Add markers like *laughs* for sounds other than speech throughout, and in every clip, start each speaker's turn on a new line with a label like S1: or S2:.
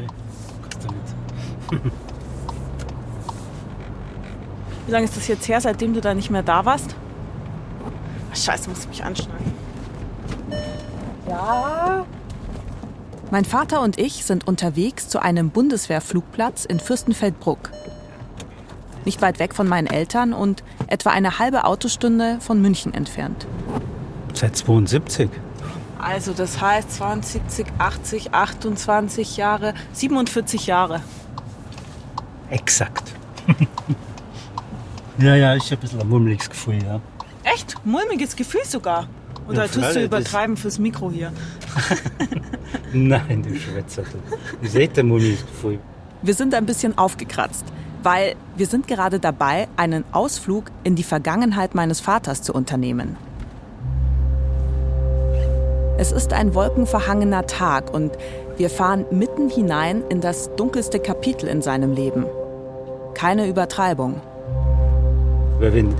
S1: Nee, kannst du nicht.
S2: Wie lange ist das jetzt her, seitdem du da nicht mehr da warst? Ach, scheiße, muss ich mich anschneiden. Ja.
S3: Mein Vater und ich sind unterwegs zu einem Bundeswehrflugplatz in Fürstenfeldbruck. Nicht weit weg von meinen Eltern und etwa eine halbe Autostunde von München entfernt.
S1: Seit 72.
S2: Also das heißt 20, 80, 28 Jahre, 47 Jahre.
S1: Exakt. ja, ja, ich habe ein bisschen ein mulmiges Gefühl, ja.
S2: Echt? Mulmiges Gefühl sogar? Oder
S1: Ja,
S2: tust du übertreiben fürs Mikro hier? *laughs*
S1: Nein, du Schwätzer. du. Echt ein mulmiges Gefühl.
S3: Wir sind ein bisschen aufgekratzt, weil wir sind gerade dabei, einen Ausflug in die Vergangenheit meines Vaters zu unternehmen. Es ist ein wolkenverhangener Tag und wir fahren mitten hinein in das dunkelste Kapitel in seinem Leben. Keine Übertreibung.
S1: Weil wenn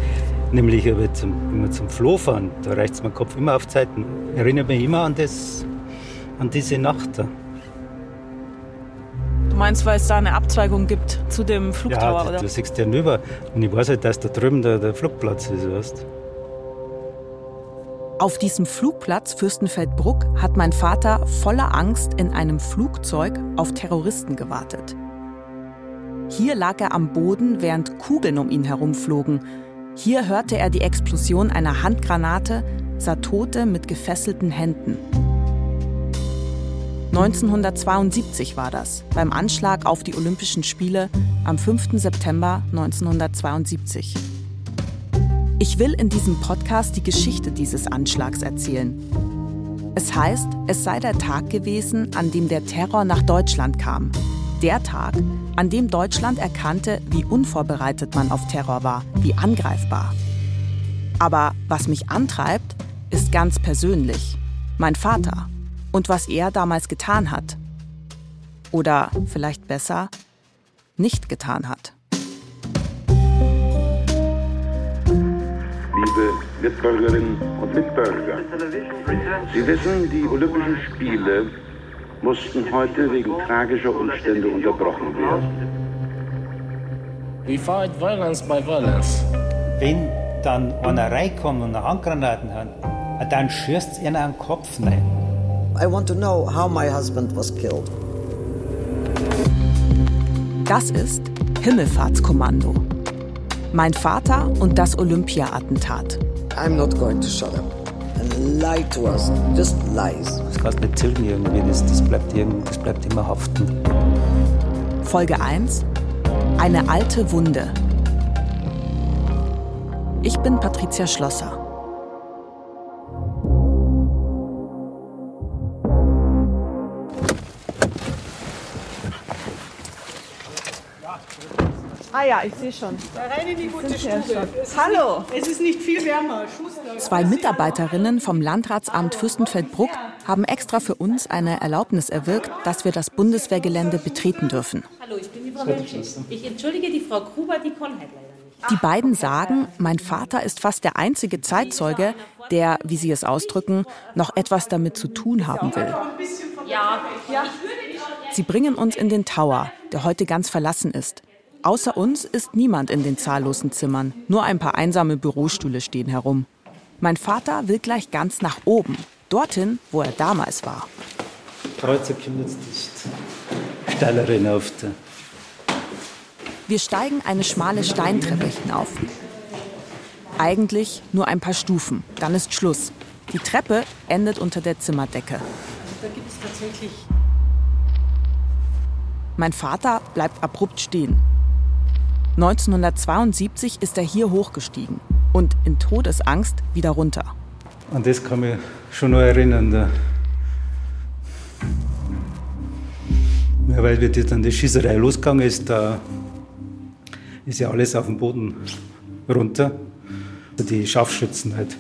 S1: nämlich aber zum, wenn wir zum Floh fahren, da reicht es mir Kopf immer auf Zeiten. Erinnert mich immer an, das, an diese Nacht da.
S2: Du meinst, weil es da eine Abzweigung gibt zu dem Flugtower,
S1: ja,
S2: oder?
S1: du siehst ja rüber. Und ich weiß halt, dass da drüben der, der Flugplatz ist, weißt
S3: Auf diesem Flugplatz Fürstenfeldbruck hat mein Vater voller Angst in einem Flugzeug auf Terroristen gewartet. Hier lag er am Boden, während Kugeln um ihn herumflogen. Hier hörte er die Explosion einer Handgranate, sah Tote mit gefesselten Händen. 1972 war das, beim Anschlag auf die Olympischen Spiele am 5. September 1972. Ich will in diesem Podcast die Geschichte dieses Anschlags erzählen. Es heißt, es sei der Tag gewesen, an dem der Terror nach Deutschland kam. Der Tag, an dem Deutschland erkannte, wie unvorbereitet man auf Terror war, wie angreifbar. Aber was mich antreibt, ist ganz persönlich. Mein Vater und was er damals getan hat. Oder vielleicht besser, nicht getan hat.
S4: Mitbürgerinnen und Mitbürger, Sie wissen, die Olympischen Spiele mussten heute wegen tragischer Umstände unterbrochen werden.
S5: We fight violence by violence.
S1: Wenn dann einer reinkommt und eine Handgranaten hat, dann schießt es ihnen an den Kopf rein.
S6: I want to know how my husband was killed.
S3: Das ist Himmelfahrtskommando. Mein Vater und das Olympia-Attentat.
S6: I'm not going to shut up and lie to us. Just lies.
S1: Das kannst du nicht tilgen irgendwie, das, das, bleibt, das bleibt immer haften.
S3: Folge 1. Eine alte Wunde. Ich bin Patricia Schlosser.
S2: Ja, ich sehe schon.
S7: Rein in die gute Stube. Es
S2: Hallo.
S7: Nicht, es ist nicht viel wärmer. Schuster.
S3: Zwei Mitarbeiterinnen vom Landratsamt Fürstenfeldbruck haben extra für uns eine Erlaubnis erwirkt, dass wir das Bundeswehrgelände betreten dürfen.
S8: Hallo, ich bin die Frau. Ich entschuldige die Frau Gruber, die kann halt leider nicht.
S3: Die beiden sagen, mein Vater ist fast der einzige Zeitzeuge, der, wie sie es ausdrücken, noch etwas damit zu tun haben will.
S8: Ja,
S3: Sie bringen uns in den Tower, der heute ganz verlassen ist. Außer uns ist niemand in den zahllosen Zimmern. Nur ein paar einsame Bürostühle stehen herum. Mein Vater will gleich ganz nach oben, dorthin, wo er damals war.
S1: Kreuzer kommt jetzt nicht steiler hinauf.
S3: Wir steigen eine schmale Steintreppe hinauf. Eigentlich nur ein paar Stufen, dann ist Schluss. Die Treppe endet unter der Zimmerdecke.
S8: da gibt es tatsächlich.
S3: Mein Vater bleibt abrupt stehen. 1972 ist er hier hochgestiegen und in Todesangst wieder runter.
S1: An das kann mich schon noch erinnern. Da. Ja, weil wie die- dann die Schießerei losgegangen ist, da ist ja alles auf dem Boden runter. Die Scharfschützen halt.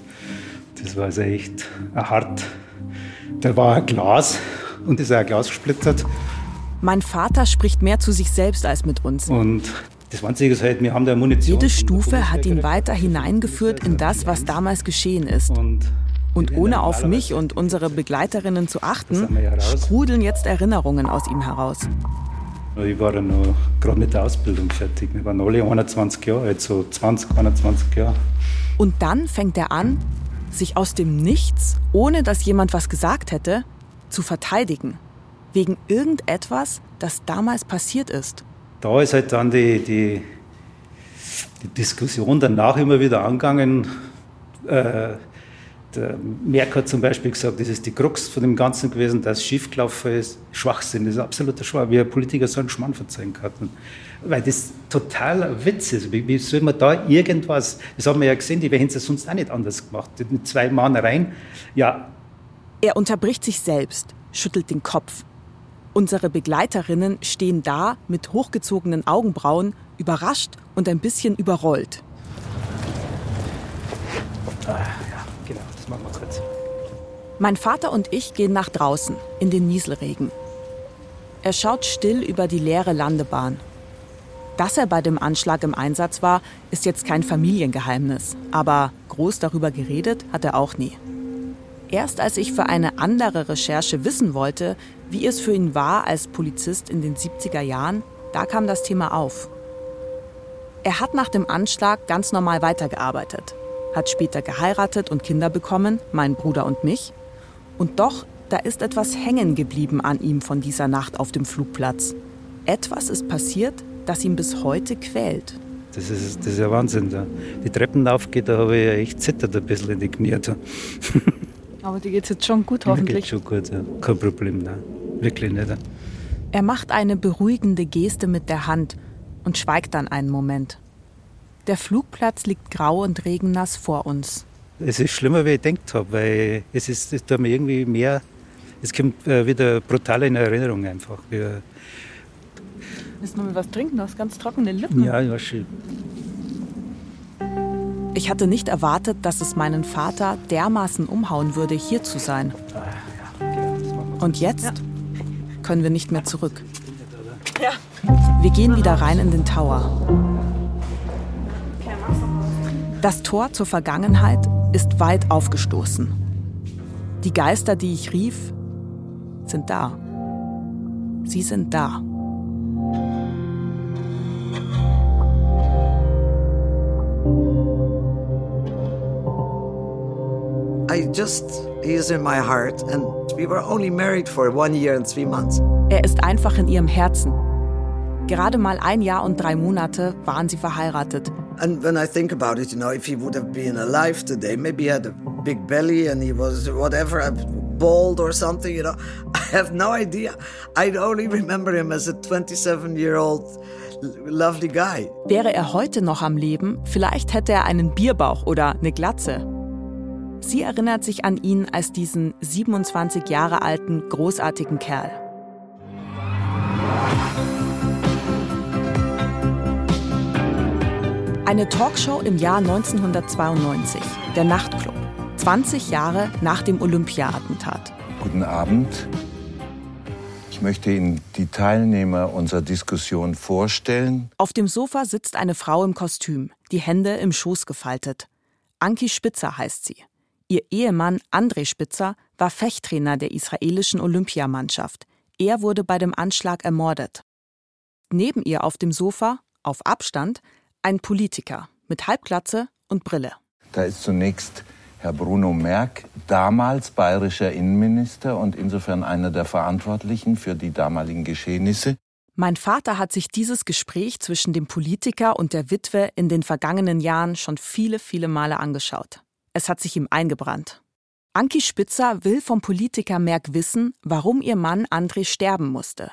S1: Das war also echt hart. Da war ein Glas und ist auch ein Glas gesplittert.
S3: Mein Vater spricht mehr zu sich selbst als mit uns.
S1: Und das Einzige ist halt, wir haben da Munition.
S3: Jede Stufe hat ihn
S1: Bundeswehr
S3: weiter hineingeführt in das, was damals geschehen ist.
S1: Und
S3: Und ohne auf mich und unsere Begleiterinnen zu achten, sprudeln jetzt Erinnerungen aus ihm heraus.
S1: Ich war ja noch gerade mit der Ausbildung fertig. Wir waren alle 21 Jahre alt, so 20, 21 Jahre.
S3: Und dann fängt er an, sich aus dem Nichts, ohne dass jemand was gesagt hätte, zu verteidigen. Wegen irgendetwas, das damals passiert ist.
S1: Da ist halt dann die, die, die Diskussion danach immer wieder angegangen. Äh, der Merck hat zum Beispiel gesagt, das ist die Krux von dem Ganzen gewesen, dass schiefgelaufen ist. Schwachsinn, das ist absoluter Schwachsinn. Wie ein Politiker so einen Schmarrn verzeihen kann. Weil das total Witz ist. Wie, wie soll man da irgendwas, das haben wir ja gesehen, die hätten es sonst auch nicht anders gemacht. Mit zwei Mann rein, ja.
S3: Er unterbricht sich selbst, schüttelt den Kopf. Unsere Begleiterinnen stehen da mit hochgezogenen Augenbrauen, überrascht und ein bisschen überrollt.
S1: Ah, ja, genau, das machen wir kurz.
S3: Mein Vater und ich gehen nach draußen, in den Nieselregen. Er schaut still über die leere Landebahn. Dass er bei dem Anschlag im Einsatz war, ist jetzt kein Familiengeheimnis. Aber groß darüber geredet hat er auch nie. Erst als ich für eine andere Recherche wissen wollte, wie es für ihn war als Polizist in den 70er Jahren, da kam das Thema auf. Er hat nach dem Anschlag ganz normal weitergearbeitet, hat später geheiratet und Kinder bekommen, mein Bruder und mich. Und doch, da ist etwas hängen geblieben an ihm von dieser Nacht auf dem Flugplatz. Etwas ist passiert, das ihn bis heute quält.
S1: Das ist, das ist ja Wahnsinn. Die Treppen aufgeht, da habe ich echt zittert ein bisschen in die Knie. *laughs*
S2: Aber dir geht es jetzt schon gut,
S1: Mir
S2: hoffentlich.
S1: geht schon gut, ja. kein Problem. Nein. Wirklich nicht.
S3: Er macht eine beruhigende Geste mit der Hand und schweigt dann einen Moment. Der Flugplatz liegt grau und regennass vor uns.
S1: Es ist schlimmer, wie ich gedacht habe, weil es ist es tut mir irgendwie mehr, es kommt äh, wieder brutal in Erinnerung einfach. Ja,
S2: Willst du noch mal was trinken? Du hast ganz trockene Lippen.
S1: ja, ja schön.
S3: Ich hatte nicht erwartet, dass es meinen Vater dermaßen umhauen würde, hier zu sein. Und jetzt können wir nicht mehr zurück. Wir gehen wieder rein in den Tower. Das Tor zur Vergangenheit ist weit aufgestoßen. Die Geister, die ich rief, sind da. Sie sind da.
S6: I just, he is in my heart, and we were only married for one year and three months.
S3: Er ist einfach in ihrem Herzen. Gerade mal ein Jahr und drei Monate waren sie verheiratet.
S6: And when I think about it, you know, if he would have been alive today, maybe he had a big belly and he was whatever, bald or something, you know. *laughs* I have no idea. I only remember him as a 27 year old lovely guy.
S3: Wäre er heute noch am Leben, vielleicht hätte er einen Bierbauch oder eine Glatze. Sie erinnert sich an ihn als diesen 27 Jahre alten, großartigen Kerl. Eine Talkshow im Jahr 1992, der Nachtclub, 20 Jahre nach dem Olympia-Attentat.
S9: Guten Abend. Ich möchte Ihnen die Teilnehmer unserer Diskussion vorstellen.
S3: Auf dem Sofa sitzt eine Frau im Kostüm, die Hände im Schoß gefaltet. Anki Spitzer heißt sie. Ihr Ehemann André Spitzer war Fechttrainer der israelischen Olympiamannschaft. Er wurde bei dem Anschlag ermordet. Neben ihr auf dem Sofa, auf Abstand, ein Politiker mit Halbglatze und Brille.
S9: Da ist zunächst Herr Bruno Merck, damals bayerischer Innenminister und insofern einer der Verantwortlichen für die damaligen Geschehnisse.
S3: Mein Vater hat sich dieses Gespräch zwischen dem Politiker und der Witwe in den vergangenen Jahren schon viele, viele Male angeschaut. Es hat sich ihm eingebrannt. Anki Spitzer will vom Politiker Merck wissen, warum ihr Mann André sterben musste.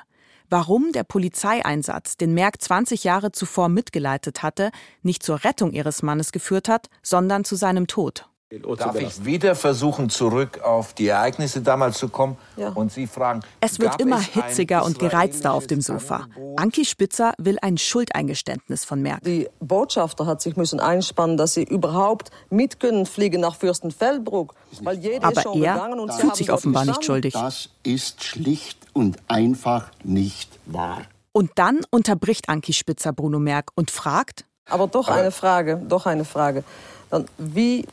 S3: Warum der Polizeieinsatz, den Merck 20 Jahre zuvor mitgeleitet hatte, nicht zur Rettung ihres Mannes geführt hat, sondern zu seinem Tod.
S9: Darf ich wieder versuchen, zurück auf die Ereignisse damals zu kommen
S6: Ja.
S9: und Sie fragen.
S3: Es wird immer
S9: es
S3: hitziger und gereizter auf dem Sofa. Anki Spitzer will ein Schuldeingeständnis von Merck.
S10: Die Botschafter hat sich müssen einspannen, dass sie überhaupt mit können fliegen nach Fürstenfeldbruck, weil jeder
S3: Aber
S10: ist schon
S3: er
S10: gegangen und
S3: fühlt sich offenbar nicht schuldig.
S11: Das ist schlicht und einfach nicht wahr.
S3: Und dann unterbricht Anki Spitzer Bruno Merck und fragt,
S10: Aber doch eine Frage, doch eine Frage. Dann, wie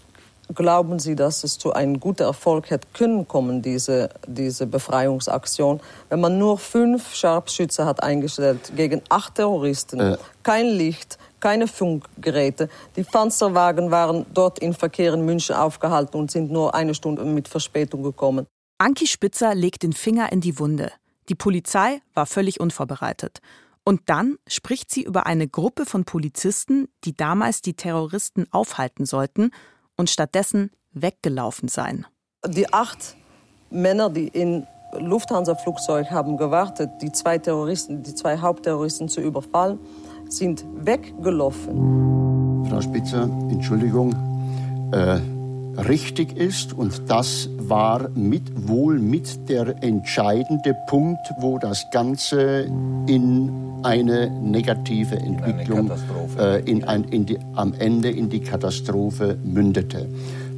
S10: glauben Sie, dass es zu einem guten Erfolg hätte können kommen, diese, diese Befreiungsaktion, wenn man nur fünf Scharfschütze hat eingestellt gegen acht Terroristen? Äh. Kein Licht, keine Funkgeräte. Die Panzerwagen waren dort in Verkehr in München aufgehalten und sind nur eine Stunde mit Verspätung gekommen.
S3: Anki Spitzer legt den Finger in die Wunde. Die Polizei war völlig unvorbereitet. Und dann spricht sie über eine Gruppe von Polizisten, die damals die Terroristen aufhalten sollten und stattdessen weggelaufen seien.
S10: Die acht Männer, die in Lufthansa-Flugzeug haben gewartet, die zwei Terroristen, die zwei Hauptterroristen zu überfallen, sind weggelaufen.
S11: Frau Spitzer, Entschuldigung. Äh, richtig ist und das war mit, wohl mit der entscheidende Punkt, wo das Ganze in eine negative Entwicklung in eine äh, in ein, in die, am Ende in die Katastrophe mündete.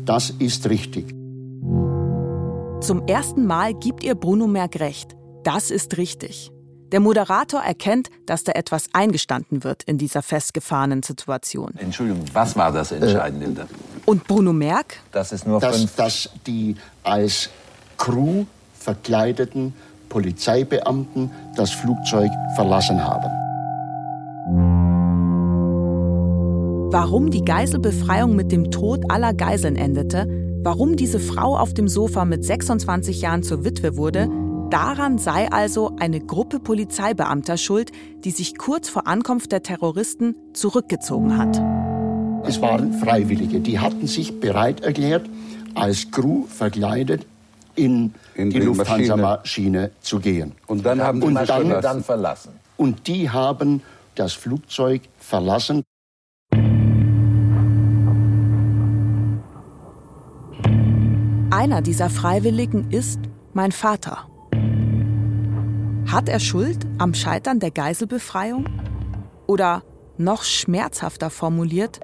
S11: Das ist richtig.
S3: Zum ersten Mal gibt ihr Bruno Merck recht. Das ist richtig. Der Moderator erkennt, dass da etwas eingestanden wird in dieser festgefahrenen Situation.
S9: Entschuldigung, was war das Entscheidende? Äh,
S3: Und Bruno Merck?
S11: Das ist nur dass, dass die als Crew verkleideten Polizeibeamten das Flugzeug verlassen haben.
S3: Warum die Geiselbefreiung mit dem Tod aller Geiseln endete, warum diese Frau auf dem Sofa mit 26 Jahren zur Witwe wurde, Daran sei also eine Gruppe Polizeibeamter schuld, die sich kurz vor Ankunft der Terroristen zurückgezogen hat.
S11: Es waren Freiwillige, die hatten sich bereit erklärt, als Crew verkleidet in, in die, die Lufthansa-Maschine zu gehen.
S9: Und dann haben die und dann, dann verlassen.
S11: Und die haben das Flugzeug verlassen.
S3: Einer dieser Freiwilligen ist mein Vater. Hat er Schuld am Scheitern der Geiselbefreiung? Oder noch schmerzhafter formuliert,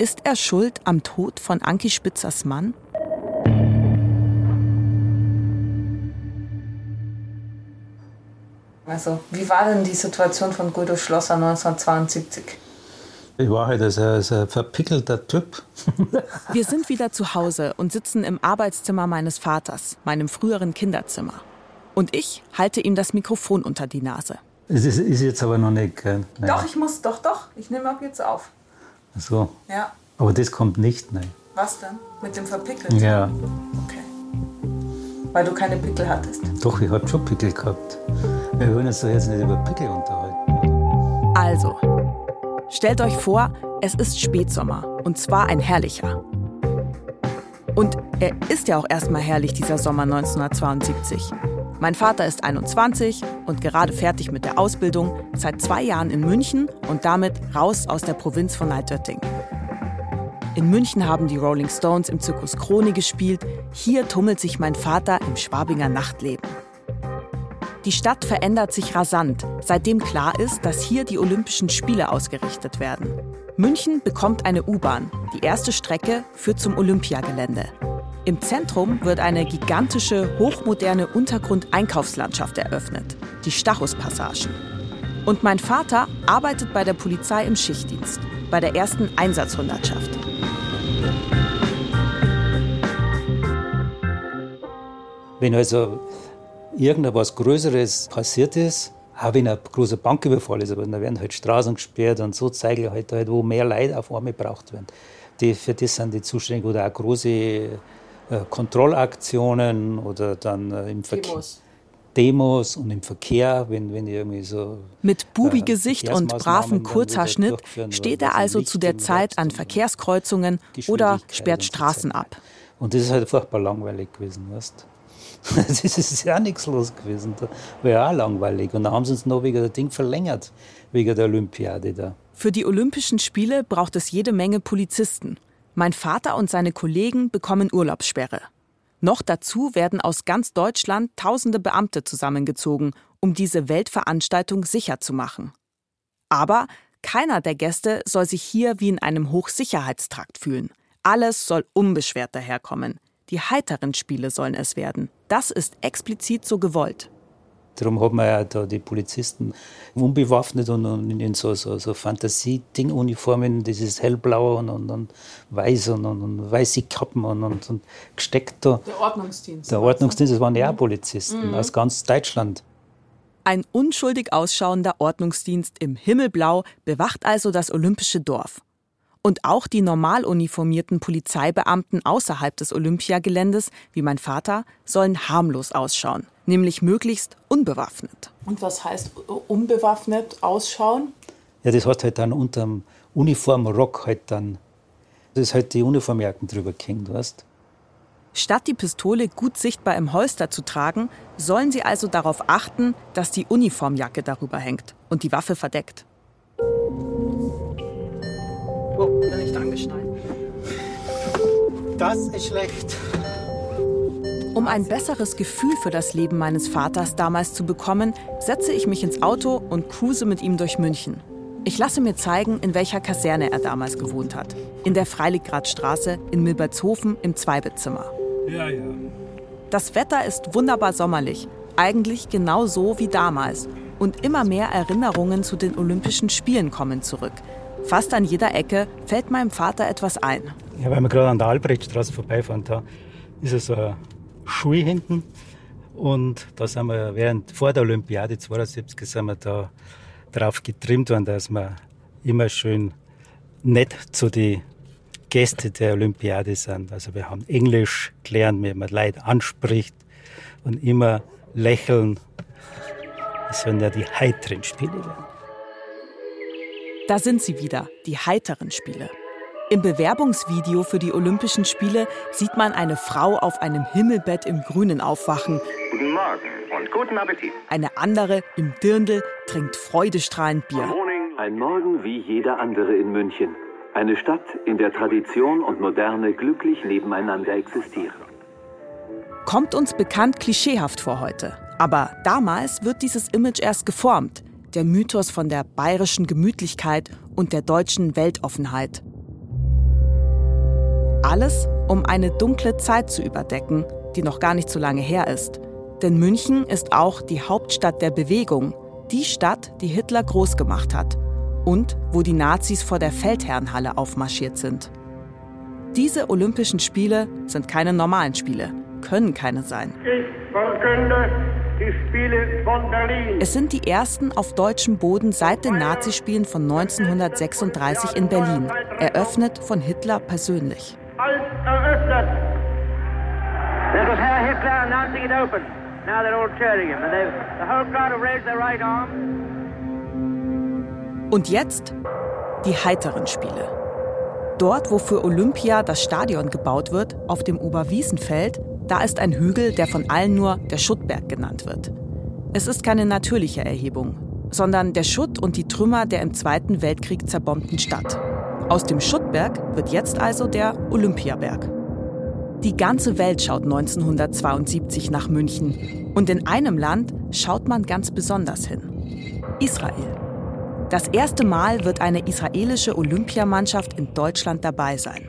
S3: ist er schuld am Tod von Anki Spitzers Mann?
S2: Also, wie war denn die Situation von Guido Schlosser 1972?
S1: Ich war halt ein, ein verpickelter Typ. *laughs*
S3: Wir sind wieder zu Hause und sitzen im Arbeitszimmer meines Vaters, meinem früheren Kinderzimmer. Und ich halte ihm das Mikrofon unter die Nase.
S1: Es ist, ist jetzt aber noch nicht. Nein.
S2: Doch, ich muss, doch, doch. Ich nehme ab jetzt auf.
S1: Ach so.
S2: Ja.
S1: Aber das kommt nicht, nein.
S2: Was denn? Mit dem Verpickelten?
S1: Ja.
S2: Okay. Weil du keine Pickel hattest?
S1: Doch, ich habe schon Pickel gehabt. Wir wollen uns doch jetzt nicht über Pickel unterhalten.
S3: Also, stellt euch vor, es ist Spätsommer. Und zwar ein herrlicher. Und er ist ja auch erstmal herrlich, dieser Sommer 1972. Mein Vater ist 21 und gerade fertig mit der Ausbildung, seit zwei Jahren in München und damit raus aus der Provinz von Altötting. In München haben die Rolling Stones im Zirkus Krone gespielt. Hier tummelt sich mein Vater im Schwabinger Nachtleben. Die Stadt verändert sich rasant, seitdem klar ist, dass hier die Olympischen Spiele ausgerichtet werden. München bekommt eine U-Bahn. Die erste Strecke führt zum Olympiagelände. Im Zentrum wird eine gigantische, hochmoderne Untergrundeinkaufslandschaft eröffnet, die Stachus-Passagen. Und mein Vater arbeitet bei der Polizei im Schichtdienst, bei der ersten Einsatzhundertschaft.
S1: Wenn also irgendetwas Größeres passiert ist, auch wenn ein großer Banküberfall ist, aber dann werden halt Straßen gesperrt und so Zeige halt, halt, wo mehr Leute auf einmal gebraucht werden. Die, für das sind die zuständig oder auch große Kontrollaktionen oder dann äh, im Verkehr. Demos. Demos und im Verkehr, wenn, wenn irgendwie so.
S3: Mit Bubi-Gesicht äh, und bravem Kurzhaarschnitt steht er also zu der Zeit an Verkehrskreuzungen oder sperrt Straßen ab.
S1: Und das ist halt furchtbar langweilig gewesen, weißt *laughs* Das ist ja nichts los gewesen. Das war ja auch langweilig. Und dann haben sie uns noch wegen der Ding verlängert, wegen der Olympiade da.
S3: Für die Olympischen Spiele braucht es jede Menge Polizisten. Mein Vater und seine Kollegen bekommen Urlaubssperre. Noch dazu werden aus ganz Deutschland tausende Beamte zusammengezogen, um diese Weltveranstaltung sicher zu machen. Aber keiner der Gäste soll sich hier wie in einem Hochsicherheitstrakt fühlen. Alles soll unbeschwert daherkommen. Die heiteren Spiele sollen es werden. Das ist explizit so gewollt.
S1: Darum haben wir ja da die Polizisten unbewaffnet und in so, so, so Fantasie-Ding-Uniformen, dieses hellblaue und, und, und weiß und, und, und, weiße Kappen und, und, und gesteckt da.
S2: Der Ordnungsdienst.
S1: Der Ordnungsdienst, das waren ja auch Polizisten mhm. aus ganz Deutschland.
S3: Ein unschuldig ausschauender Ordnungsdienst im Himmelblau bewacht also das olympische Dorf. Und auch die normal uniformierten Polizeibeamten außerhalb des Olympiageländes, wie mein Vater, sollen harmlos ausschauen, nämlich möglichst unbewaffnet.
S2: Und was heißt unbewaffnet ausschauen?
S1: Ja, das hat halt dann unter dem Uniformrock halt dann, das ist halt die Uniformjacken drüber gehängt, weißt
S3: Statt die Pistole gut sichtbar im Holster zu tragen, sollen sie also darauf achten, dass die Uniformjacke darüber hängt und die Waffe verdeckt.
S2: Nicht angeschnallt.
S1: Das ist schlecht.
S3: Um ein besseres Gefühl für das Leben meines Vaters damals zu bekommen, setze ich mich ins Auto und cruise mit ihm durch München. Ich lasse mir zeigen, in welcher Kaserne er damals gewohnt hat. In der Freiliggradstraße in Milbertshofen im Zweibettzimmer.
S1: Ja, ja.
S3: Das Wetter ist wunderbar sommerlich, eigentlich genau so wie damals. Und immer mehr Erinnerungen zu den Olympischen Spielen kommen zurück. Fast an jeder Ecke fällt meinem Vater etwas ein.
S1: Ja, weil wir gerade an der Albrechtstraße vorbeifahren, da ist es eine Schule hinten. Und da sind wir während vor der Olympiade 72 sind wir da drauf getrimmt worden, dass wir immer schön nett zu den Gästen der Olympiade sind. Also wir haben Englisch gelernt, wie man Leute anspricht und immer lächeln. Es sollen ja die heiteren Spiele werden.
S3: Da sind sie wieder, die heiteren Spiele. Im Bewerbungsvideo für die Olympischen Spiele sieht man eine Frau auf einem Himmelbett im Grünen aufwachen.
S12: Guten Morgen und guten Appetit.
S3: Eine andere im Dirndl trinkt freudestrahlend Bier.
S13: Ein Morgen wie jeder andere in München. Eine Stadt, in der Tradition und Moderne glücklich nebeneinander existieren.
S3: Kommt uns bekannt klischeehaft vor heute. Aber damals wird dieses Image erst geformt der Mythos von der bayerischen Gemütlichkeit und der deutschen Weltoffenheit. Alles, um eine dunkle Zeit zu überdecken, die noch gar nicht so lange her ist. Denn München ist auch die Hauptstadt der Bewegung, die Stadt, die Hitler groß gemacht hat und wo die Nazis vor der Feldherrnhalle aufmarschiert sind. Diese Olympischen Spiele sind keine normalen Spiele, können keine sein.
S12: Ich
S3: Es sind die ersten auf deutschem Boden seit den Nazispielen von 1936 in Berlin, eröffnet von Hitler persönlich.
S12: Als eröffnet. That was Herr Hitler announcing it open. Now they're all cheering him, and the whole crowd have raised their right arm.
S3: Und jetzt die heiteren Spiele. Dort, wo für Olympia das Stadion gebaut wird, auf dem Oberwiesenfeld, da ist ein Hügel, der von allen nur der Schuttberg genannt wird. Es ist keine natürliche Erhebung, sondern der Schutt und die Trümmer der im Zweiten Weltkrieg zerbombten Stadt. Aus dem Schuttberg wird jetzt also der Olympiaberg. Die ganze Welt schaut 1972 nach München. Und in einem Land schaut man ganz besonders hin. Israel. Das erste Mal wird eine israelische Olympiamannschaft in Deutschland dabei sein.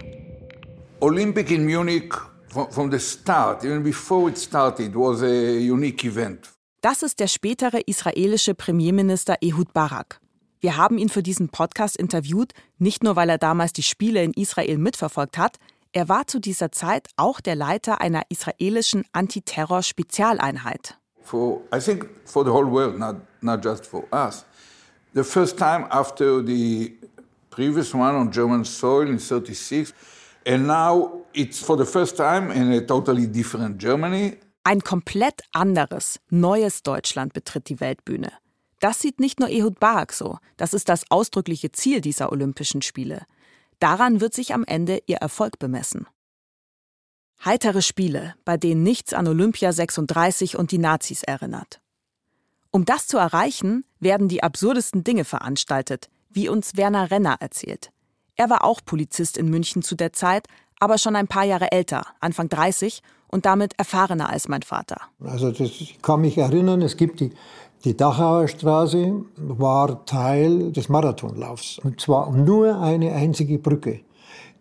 S14: Olympic in Munich from the start, even before it started, was a unique event.
S3: Das ist der spätere israelische Premierminister Ehud Barak. Wir haben ihn für diesen Podcast interviewt, nicht nur weil er damals die Spiele in Israel mitverfolgt hat, er war zu dieser Zeit auch der Leiter einer israelischen Antiterror-Spezialeinheit.
S14: For, I think for the whole world, not, not just for us. The first time after the previous one on German soil in 36, and now it's for the first time in a totally different Germany.
S3: Ein komplett anderes, neues Deutschland betritt die Weltbühne. Das sieht nicht nur Ehud Barak so, das ist das ausdrückliche Ziel dieser Olympischen Spiele. Daran wird sich am Ende ihr Erfolg bemessen. Heitere Spiele, bei denen nichts an Olympia 36 und die Nazis erinnert. Um das zu erreichen, werden die absurdesten Dinge veranstaltet, wie uns Werner Renner erzählt. Er war auch Polizist in München zu der Zeit, aber schon ein paar Jahre älter, Anfang 30 und damit erfahrener als mein Vater.
S15: Also das, ich kann mich erinnern, es gibt die, die Dachauer Straße, war Teil des Marathonlaufs. Und zwar nur eine einzige Brücke.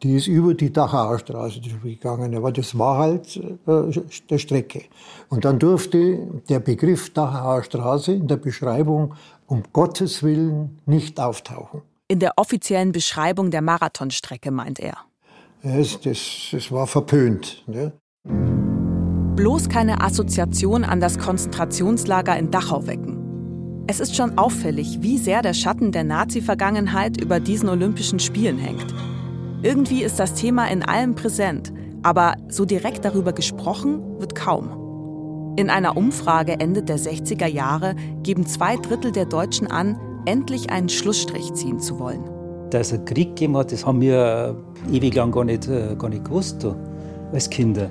S15: die ist über die Dachauer Straße gegangen. Aber das war halt äh, der Strecke. Und dann durfte der Begriff Dachauer Straße in der Beschreibung um Gottes Willen nicht auftauchen.
S3: In der offiziellen Beschreibung der Marathonstrecke meint er.
S15: Das, das, war verpönt. Ne?
S3: Bloß keine Assoziation an das Konzentrationslager in Dachau wecken. Es ist schon auffällig, wie sehr der Schatten der Nazi-Vergangenheit über diesen Olympischen Spielen hängt. Irgendwie ist das Thema in allem präsent, aber so direkt darüber gesprochen wird kaum. In einer Umfrage Ende der 60er Jahre geben zwei Drittel der Deutschen an, endlich einen Schlussstrich ziehen zu wollen.
S1: Dass es einen Krieg gegeben hat, das haben wir ewig lang gar nicht, äh, gar nicht gewusst, als Kinder.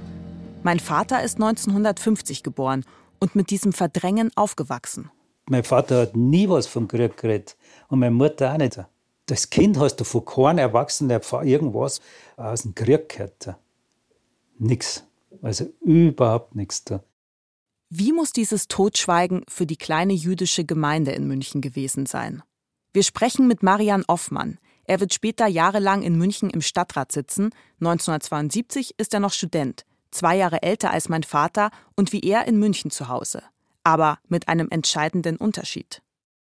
S3: Mein Vater ist 1950 geboren und mit diesem Verdrängen aufgewachsen.
S1: Mein Vater hat nie was vom Krieg geredet und meine Mutter auch nicht. Als Kind hast du von keinem Erwachsenen irgendwas aus dem Krieg gehört. Nix. Also überhaupt nichts da.
S3: Wie muss dieses Totschweigen für die kleine jüdische Gemeinde in München gewesen sein? Wir sprechen mit Marian Offmann. Er wird später jahrelang in München im Stadtrat sitzen. 1972 ist er noch Student, zwei Jahre älter als mein Vater und wie er in München zu Hause. Aber mit einem entscheidenden Unterschied.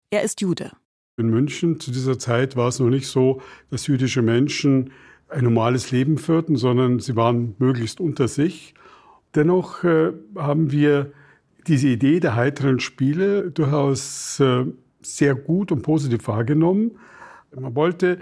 S3: Er ist Jude.
S16: In München zu dieser Zeit war es noch nicht so, dass jüdische Menschen ein normales Leben führten, sondern sie waren möglichst unter sich. Dennoch äh, haben wir diese Idee der heiteren Spiele durchaus äh, sehr gut und positiv wahrgenommen. Man wollte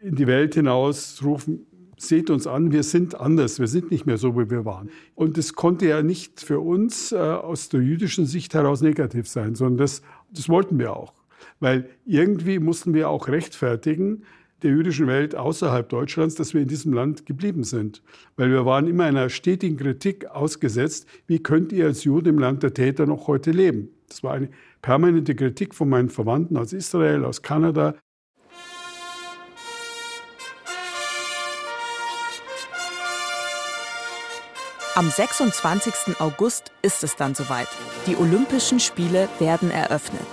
S16: in die Welt hinaus rufen, seht uns an, wir sind anders, wir sind nicht mehr so, wie wir waren. Und das konnte ja nicht für uns äh, aus der jüdischen Sicht heraus negativ sein, sondern das, das wollten wir auch. Weil irgendwie mussten wir auch rechtfertigen, der jüdischen Welt außerhalb Deutschlands, dass wir in diesem Land geblieben sind. Weil wir waren immer einer stetigen Kritik ausgesetzt, wie könnt ihr als Juden im Land der Täter noch heute leben? Das war eine permanente Kritik von meinen Verwandten aus Israel, aus Kanada.
S3: Am 26. August ist es dann soweit. Die Olympischen Spiele werden eröffnet.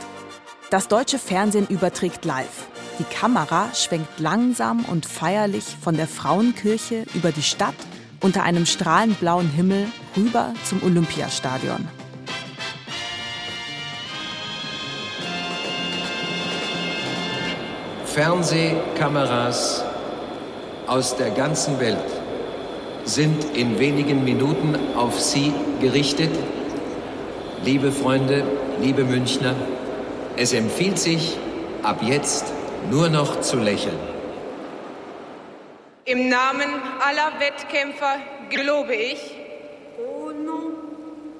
S3: Das deutsche Fernsehen überträgt live. Die Kamera schwenkt langsam und feierlich von der Frauenkirche über die Stadt unter einem strahlend blauen Himmel rüber zum Olympiastadion.
S17: Fernsehkameras aus der ganzen Welt sind in wenigen Minuten auf Sie gerichtet. Liebe Freunde, liebe Münchner, es empfiehlt sich, ab jetzt nur noch zu lächeln.
S18: Im Namen aller Wettkämpfer gelobe ich,
S7: au nom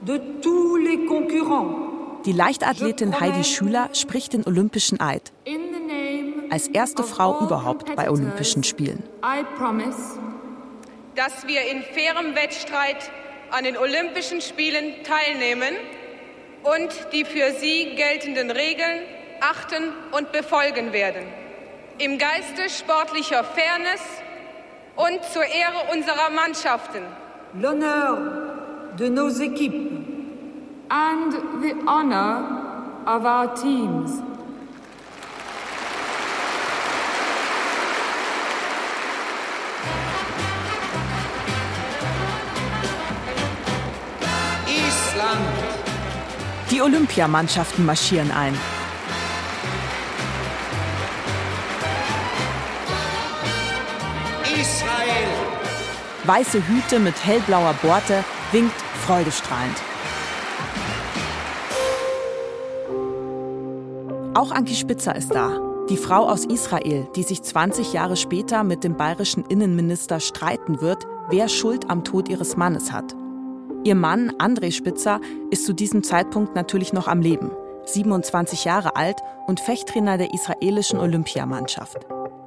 S7: de tous les concurrents,
S3: Die Leichtathletin Heidi Schüler spricht den Olympischen Eid. Als erste Frau überhaupt bei Olympischen Spielen.
S18: I promise, dass wir in fairem Wettstreit an den Olympischen Spielen teilnehmen und die für sie geltenden Regeln achten und befolgen werden. Im Geiste sportlicher Fairness und zur Ehre unserer Mannschaften.
S7: l'honneur de nos équipes
S18: And the honor of our teams.
S3: Die Olympiamannschaften marschieren ein.
S17: Israel!
S3: Weiße Hüte mit hellblauer Borte winkt freudestrahlend. Auch Anki Spitzer ist da. Die Frau aus Israel, die sich 20 Jahre später mit dem bayerischen Innenminister streiten wird, wer Schuld am Tod ihres Mannes hat. Ihr Mann, André Spitzer, ist zu diesem Zeitpunkt natürlich noch am Leben, 27 Jahre alt und Fechttrainer der israelischen Olympiamannschaft.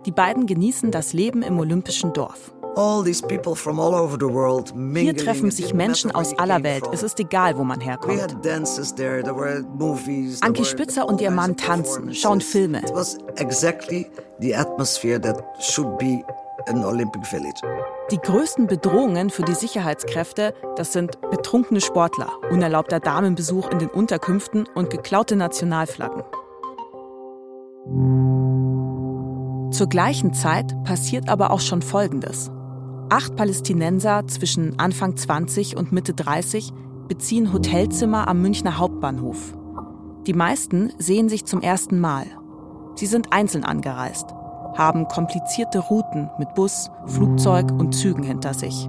S3: Die beiden genießen das Leben im olympischen Dorf. Hier treffen sich Menschen aus aller Welt. Es ist egal, wo man herkommt. Anki Spitzer und ihr Mann tanzen, schauen Filme.
S6: It was exactly the atmosphere that should be an Olympic Village.
S3: Die größten Bedrohungen für die Sicherheitskräfte, das sind betrunkene Sportler, unerlaubter Damenbesuch in den Unterkünften und geklaute Nationalflaggen. Zur gleichen Zeit passiert aber auch schon Folgendes. Acht Palästinenser zwischen Anfang 20 und Mitte 30 beziehen Hotelzimmer am Münchner Hauptbahnhof. Die meisten sehen sich zum ersten Mal. Sie sind einzeln angereist, haben komplizierte Routen mit Bus, Flugzeug und Zügen hinter sich.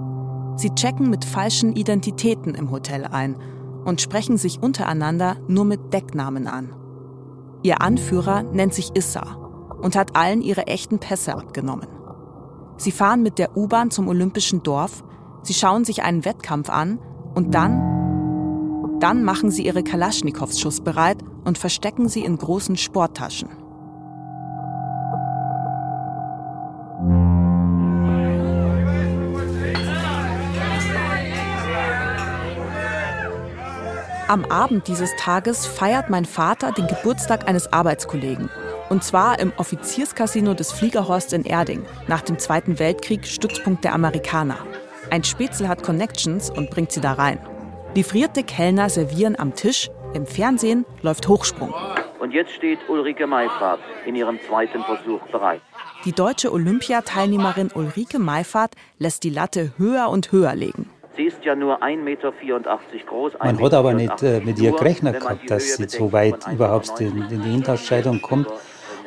S3: Sie checken mit falschen Identitäten im Hotel ein und sprechen sich untereinander nur mit Decknamen an. Ihr Anführer nennt sich Issa und hat allen ihre echten Pässe abgenommen. Sie fahren mit der U-Bahn zum Olympischen Dorf, sie schauen sich einen Wettkampf an und dann, dann machen sie ihre Kalaschnikows schussbereit und verstecken sie in großen Sporttaschen. Am Abend dieses Tages feiert mein Vater den Geburtstag eines Arbeitskollegen. Und zwar im Offizierscasino des Fliegerhorst in Erding, nach dem Zweiten Weltkrieg Stützpunkt der Amerikaner. Ein Spätzle hat Connections und bringt sie da rein. Livrierte Kellner servieren am Tisch, im Fernsehen läuft Hochsprung.
S19: Und jetzt steht Ulrike Meifert in ihrem zweiten Versuch bereit.
S3: Die deutsche Olympiateilnehmerin Ulrike Meifert lässt die Latte höher und höher legen.
S19: Sie ist ja nur 1,84 Meter groß.
S1: Man hat aber nicht äh, mit ihr gerechnet gehabt, dass sie so weit überhaupt in, in die Hinterscheidung kommt.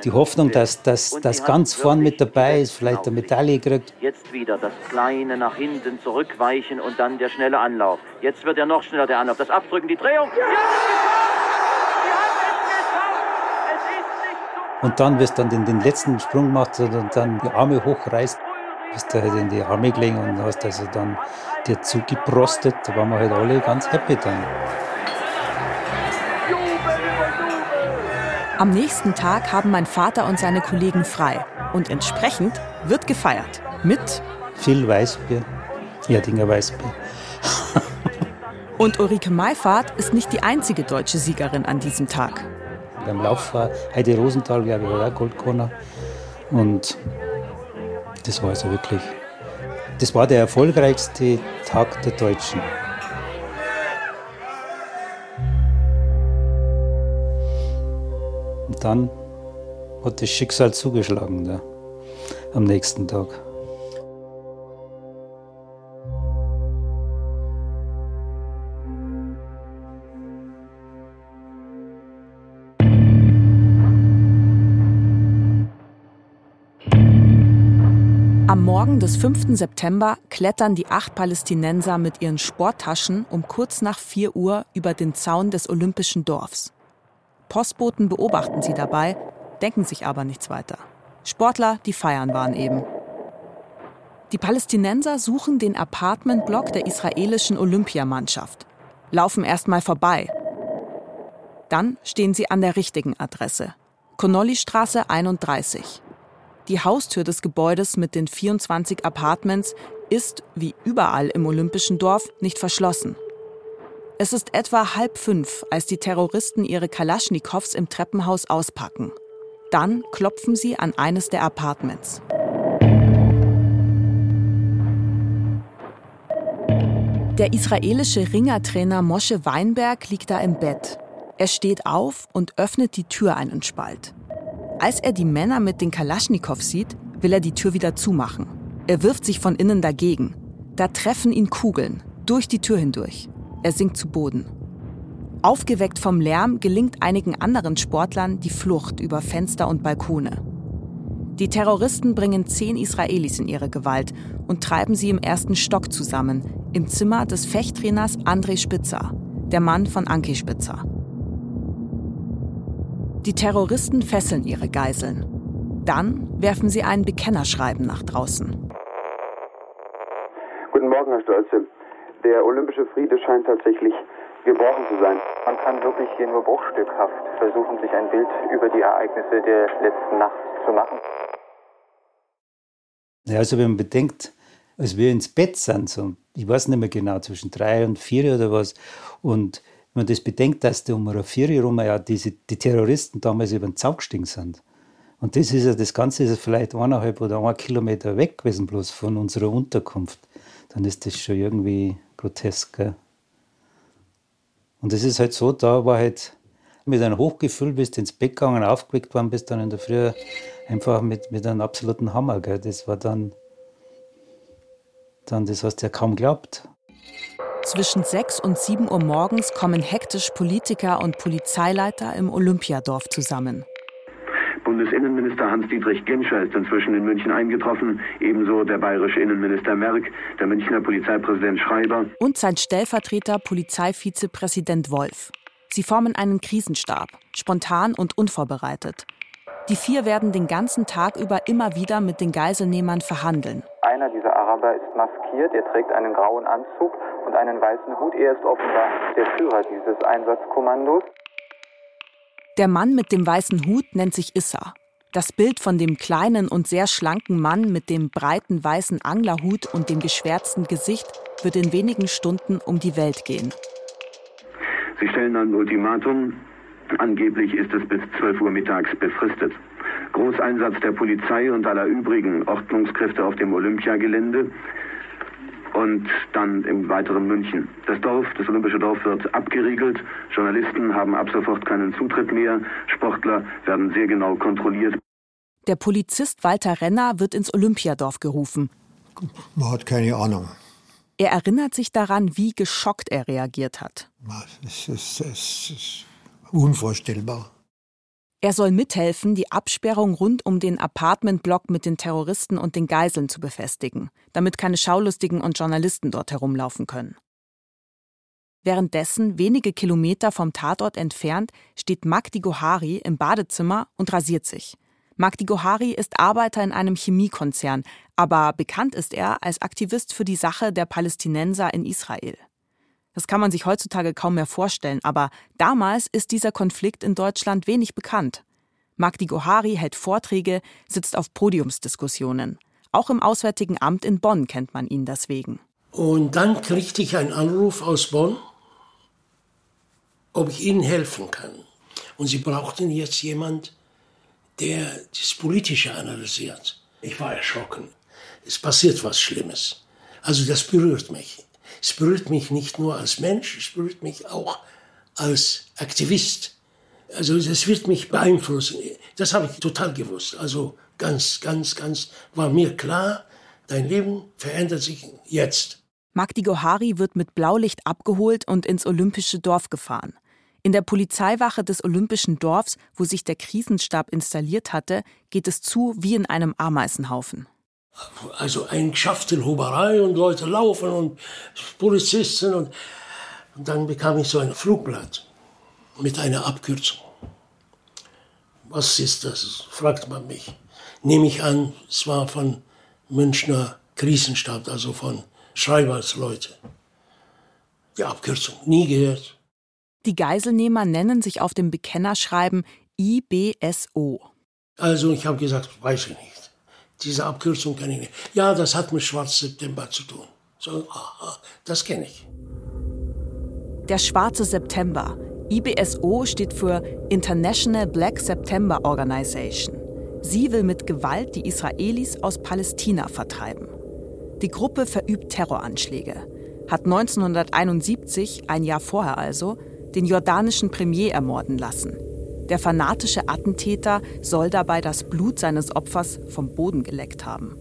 S1: Die Hoffnung, dass das ganz vorn mit dabei ist, vielleicht eine Medaille kriegt.
S19: Jetzt wieder das kleine nach hinten zurückweichen und dann der schnelle Anlauf. Jetzt wird er noch schneller der Anlauf. Das Abdrücken, die Drehung.
S1: Und dann, wie es dann den, den letzten Sprung macht und dann die Arme hochreißt, bist du halt in die Arme gelegen und hast also dann dir zugeprostet. Da waren wir halt alle ganz happy dann.
S3: Am nächsten Tag haben mein Vater und seine Kollegen frei. Und entsprechend wird gefeiert. Mit
S1: viel Weißbier. Erdinger Weißbier.
S3: und Ulrike Meifert ist nicht die einzige deutsche Siegerin an diesem Tag.
S1: Beim Lauf war Heidi Rosenthal, glaube ich, war auch Goldkorner. Und das war also wirklich, das war der erfolgreichste Tag der Deutschen. Und dann hat das Schicksal zugeschlagen da, am nächsten Tag.
S3: Morgen des 5. September klettern die acht Palästinenser mit ihren Sporttaschen um kurz nach 4 Uhr über den Zaun des Olympischen Dorfs. Postboten beobachten sie dabei, denken sich aber nichts weiter. Sportler, die feiern waren eben. Die Palästinenser suchen den Apartmentblock der israelischen Olympiamannschaft, laufen erstmal vorbei. Dann stehen sie an der richtigen Adresse. Connolly-Straße 31. Die Haustür des Gebäudes mit den 24 Apartments ist, wie überall im Olympischen Dorf, nicht verschlossen. Es ist etwa halb fünf, als die Terroristen ihre Kalaschnikows im Treppenhaus auspacken. Dann klopfen sie an eines der Apartments. Der israelische Ringertrainer Mosche Weinberg liegt da im Bett. Er steht auf und öffnet die Tür einen Spalt. Als er die Männer mit den Kalaschnikows sieht, will er die Tür wieder zumachen. Er wirft sich von innen dagegen. Da treffen ihn Kugeln, durch die Tür hindurch. Er sinkt zu Boden. Aufgeweckt vom Lärm gelingt einigen anderen Sportlern die Flucht über Fenster und Balkone. Die Terroristen bringen zehn Israelis in ihre Gewalt und treiben sie im ersten Stock zusammen, im Zimmer des Fechttrainers André Spitzer, der Mann von Anki Spitzer. Die Terroristen fesseln ihre Geiseln. Dann werfen sie ein Bekennerschreiben nach draußen.
S20: Guten Morgen, Herr Stolze. Der olympische Friede scheint tatsächlich gebrochen zu sein.
S21: Man kann wirklich hier nur bruchstückhaft versuchen, sich ein Bild über die Ereignisse der letzten Nacht zu machen.
S1: Ja, also wenn man bedenkt, als wir ins Bett sind, so, ich weiß nicht mehr genau, zwischen drei und vier oder was, und wenn man das bedenkt, dass da um rum ja diese, die Terroristen damals über den Zaun gestiegen sind. Und das ist ja, das Ganze ist vielleicht eineinhalb oder ein Kilometer weg gewesen, bloß von unserer Unterkunft. Dann ist das schon irgendwie grotesk. Gell? Und es ist halt so, da war halt mit einem Hochgefühl bist ins Bett gegangen, aufgeweckt worden bist dann in der Früh einfach mit, mit einem absoluten Hammer. Gell. Das war dann, dann, das hast du ja kaum geglaubt.
S3: Zwischen 6 und 7 Uhr morgens kommen hektisch Politiker und Polizeileiter im Olympiadorf zusammen.
S20: Bundesinnenminister Hans-Dietrich Genscher ist inzwischen in München eingetroffen, ebenso der bayerische Innenminister Merck, der Münchner Polizeipräsident Schreiber
S3: und sein Stellvertreter Polizeivizepräsident Wolf. Sie formen einen Krisenstab, spontan und unvorbereitet. Die vier werden den ganzen Tag über immer wieder mit den Geiselnehmern verhandeln.
S21: Einer dieser Araber ist maskiert, er trägt einen grauen Anzug und einen weißen Hut. Er ist offenbar der Führer dieses Einsatzkommandos.
S3: Der Mann mit dem weißen Hut nennt sich Issa. Das Bild von dem kleinen und sehr schlanken Mann mit dem breiten weißen Anglerhut und dem geschwärzten Gesicht wird in wenigen Stunden um die Welt gehen.
S20: Sie stellen ein Ultimatum. Angeblich ist es bis 12 Uhr mittags befristet. Großeinsatz der Polizei und aller übrigen Ordnungskräfte auf dem Olympiagelände und dann im weiteren München. Das Dorf, das Olympische Dorf wird abgeriegelt. Journalisten haben ab sofort keinen Zutritt mehr. Sportler werden sehr genau kontrolliert.
S3: Der Polizist Walter Renner wird ins Olympiadorf gerufen.
S15: Man hat keine Ahnung.
S3: Er erinnert sich daran, wie geschockt er reagiert hat.
S15: Es ist, es ist unvorstellbar.
S3: Er soll mithelfen, die Absperrung rund um den Apartmentblock mit den Terroristen und den Geiseln zu befestigen, damit keine Schaulustigen und Journalisten dort herumlaufen können. Währenddessen, wenige Kilometer vom Tatort entfernt, steht Magdi Gohari im Badezimmer und rasiert sich. Magdi Gohari ist Arbeiter in einem Chemiekonzern, aber bekannt ist er als Aktivist für die Sache der Palästinenser in Israel. Das kann man sich heutzutage kaum mehr vorstellen, aber damals ist dieser Konflikt in Deutschland wenig bekannt. Magdi Gohari hält Vorträge, sitzt auf Podiumsdiskussionen. Auch im Auswärtigen Amt in Bonn kennt man ihn deswegen.
S22: Und dann kriegte ich einen Anruf aus Bonn, ob ich ihnen helfen kann. Und sie brauchten jetzt jemand, der das Politische analysiert. Ich war erschrocken. Es passiert was Schlimmes. Also das berührt mich. Es berührt mich nicht nur als Mensch, es berührt mich auch als Aktivist. Also das wird mich beeinflussen. Das habe ich total gewusst. Also ganz, ganz, ganz war mir klar, dein Leben verändert sich jetzt.
S3: Magdi Gohari wird mit Blaulicht abgeholt und ins Olympische Dorf gefahren. In der Polizeiwache des Olympischen Dorfs, wo sich der Krisenstab installiert hatte, geht es zu wie in einem Ameisenhaufen.
S22: Also ein Schaftelhuberei und Leute laufen und Polizisten und, und dann bekam ich so ein Flugblatt mit einer Abkürzung. Was ist das? fragt man mich. Nehme ich an, es war von Münchner Krisenstab, also von Schreibersleute. Die Abkürzung nie gehört.
S3: Die Geiselnehmer nennen sich auf dem Bekennerschreiben IBSO.
S22: Also ich habe gesagt, weiß ich nicht. Diese Abkürzung kenne ich nicht. Ja, das hat mit Schwarz September zu tun. So, aha, das kenne ich.
S3: Der Schwarze September. IBSO steht für International Black September Organization. Sie will mit Gewalt die Israelis aus Palästina vertreiben. Die Gruppe verübt Terroranschläge, hat 1971, ein Jahr vorher also, den jordanischen Premier ermorden lassen. Der fanatische Attentäter soll dabei das Blut seines Opfers vom Boden geleckt haben.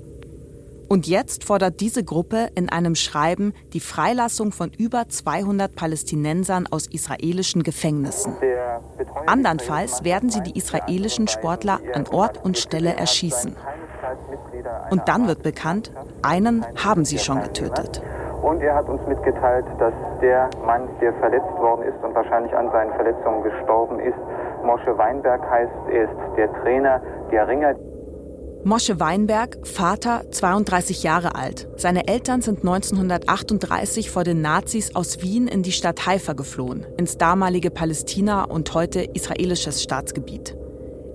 S3: Und jetzt fordert diese Gruppe in einem Schreiben die Freilassung von über 200 Palästinensern aus israelischen Gefängnissen. Andernfalls werden sie die israelischen Sportler an Ort und Stelle erschießen. Und dann wird bekannt, einen haben sie schon getötet.
S21: Und er hat uns mitgeteilt, dass der Mann, der verletzt worden ist und wahrscheinlich an seinen Verletzungen gestorben ist, Mosche Weinberg heißt. Er ist der Trainer der Ringer.
S3: Mosche Weinberg, Vater, 32 Jahre alt. Seine Eltern sind 1938 vor den Nazis aus Wien in die Stadt Haifa geflohen, ins damalige Palästina und heute israelisches Staatsgebiet.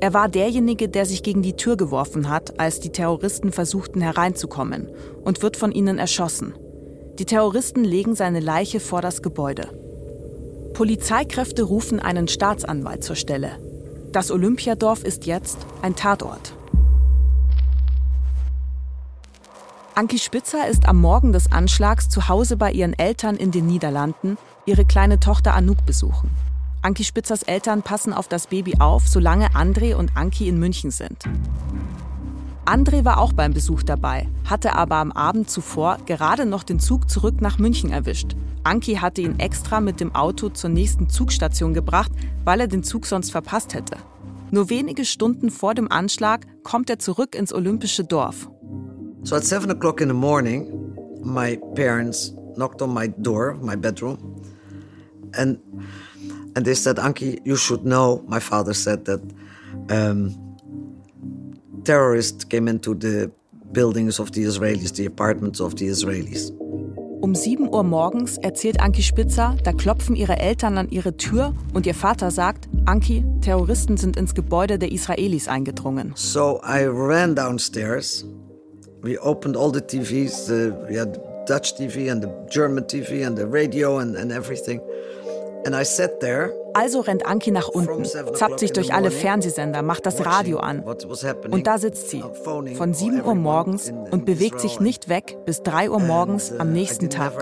S3: Er war derjenige, der sich gegen die Tür geworfen hat, als die Terroristen versuchten hereinzukommen, und wird von ihnen erschossen. Die Terroristen legen seine Leiche vor das Gebäude. Polizeikräfte rufen einen Staatsanwalt zur Stelle. Das Olympiadorf ist jetzt ein Tatort. Anki Spitzer ist am Morgen des Anschlags zu Hause bei ihren Eltern in den Niederlanden, ihre kleine Tochter Anouk besuchen. Anki Spitzers Eltern passen auf das Baby auf, solange André und Anki in München sind. André war auch beim Besuch dabei, hatte aber am Abend zuvor gerade noch den Zug zurück nach München erwischt. Anki hatte ihn extra mit dem Auto zur nächsten Zugstation gebracht, weil er den Zug sonst verpasst hätte. Nur wenige Stunden vor dem Anschlag kommt er zurück ins olympische Dorf.
S6: So at seven o'clock in the morning, my parents knocked on my door, my bedroom, and and they said, "Anki, you should know." My father said that um, terrorists came into the buildings of the Israelis, the apartments of the Israelis.
S3: Um 7 Uhr morgens erzählt Anki Spitzer, da klopfen ihre Eltern an ihre Tür und ihr Vater sagt, Anki, Terroristen sind ins Gebäude der Israelis eingedrungen.
S6: So I ran downstairs. We opened all the TVs. The, we had Dutch TV and the German TV and the radio and, and everything.
S3: Also rennt Anki nach unten, zappt sich durch alle Fernsehsender, macht das Radio an. Und da sitzt sie, von 7 Uhr morgens und bewegt sich nicht weg bis 3 Uhr morgens am nächsten Tag.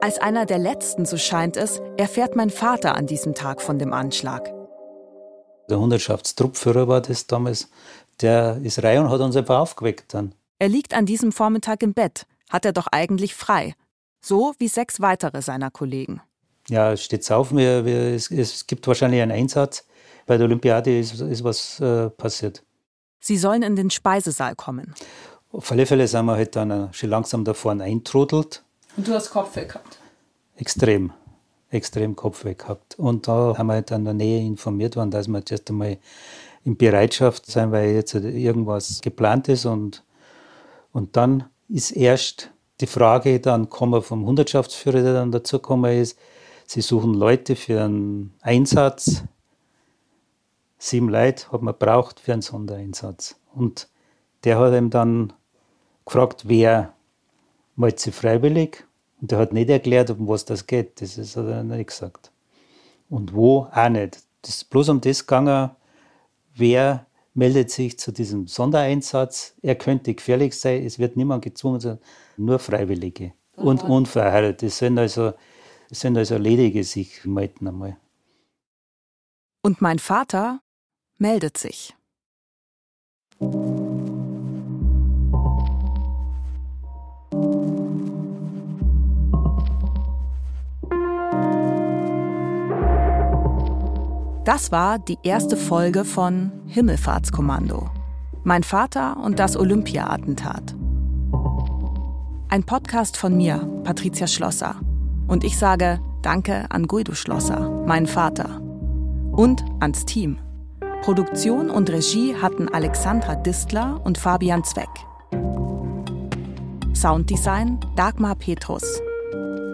S3: Als einer der letzten, so scheint es, erfährt mein Vater an diesem Tag von dem Anschlag.
S1: Der Hundertschaftstruppführer war das damals. Der ist rein und hat uns einfach aufgeweckt dann.
S3: Er liegt an diesem Vormittag im Bett, hat er doch eigentlich frei. So wie sechs weitere seiner Kollegen.
S1: Ja, steht's auf, wir, wir, es, es, gibt wahrscheinlich einen Einsatz. Bei der Olympiade ist, ist was äh, passiert.
S3: Sie sollen in den Speisesaal kommen.
S1: Auf alle Fälle sind wir halt dann äh, schon langsam da vorne eintrudelt.
S2: Und du hast Kopfweh gehabt?
S1: Extrem, extrem Kopfweh gehabt. Und da haben wir halt in der Nähe informiert worden, dass wir jetzt einmal in Bereitschaft sein, weil jetzt irgendwas geplant ist und und dann ist erst die Frage dann kommen vom Hundertschaftsführer, der dann dazu gekommen ist, sie suchen Leute für einen Einsatz. Sieben Leute hat man braucht für einen Sondereinsatz. Und der hat ihm dann gefragt, wer meldet sich freiwillig. Und der hat nicht erklärt, um was das geht. Das hat er nicht gesagt. Und wo auch nicht. Das ist bloß um das gegangen, wer meldet sich zu diesem Sondereinsatz. Er könnte gefährlich sein, es wird niemand gezwungen, sondern nur Freiwillige und unverheiratet. Das sind also, das sind also Ledige sich melden einmal.
S3: Und mein Vater meldet sich. Das war die erste Folge von Himmelfahrtskommando. Mein Vater und das Olympia-Attentat. Ein Podcast von mir, Patricia Schlosser. Und ich sage Danke an Guido Schlosser, meinen Vater. Und ans Team. Produktion und Regie hatten Alexandra Distler und Fabian Zweck. Sounddesign Dagmar Petrus.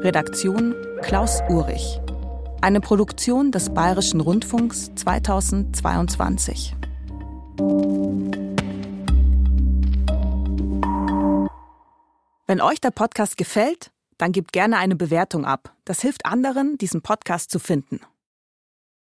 S3: Redaktion Klaus Urich. Eine Produktion des Bayerischen Rundfunks 2022. Wenn euch der Podcast gefällt, dann gebt gerne eine Bewertung ab. Das hilft anderen, diesen Podcast zu finden.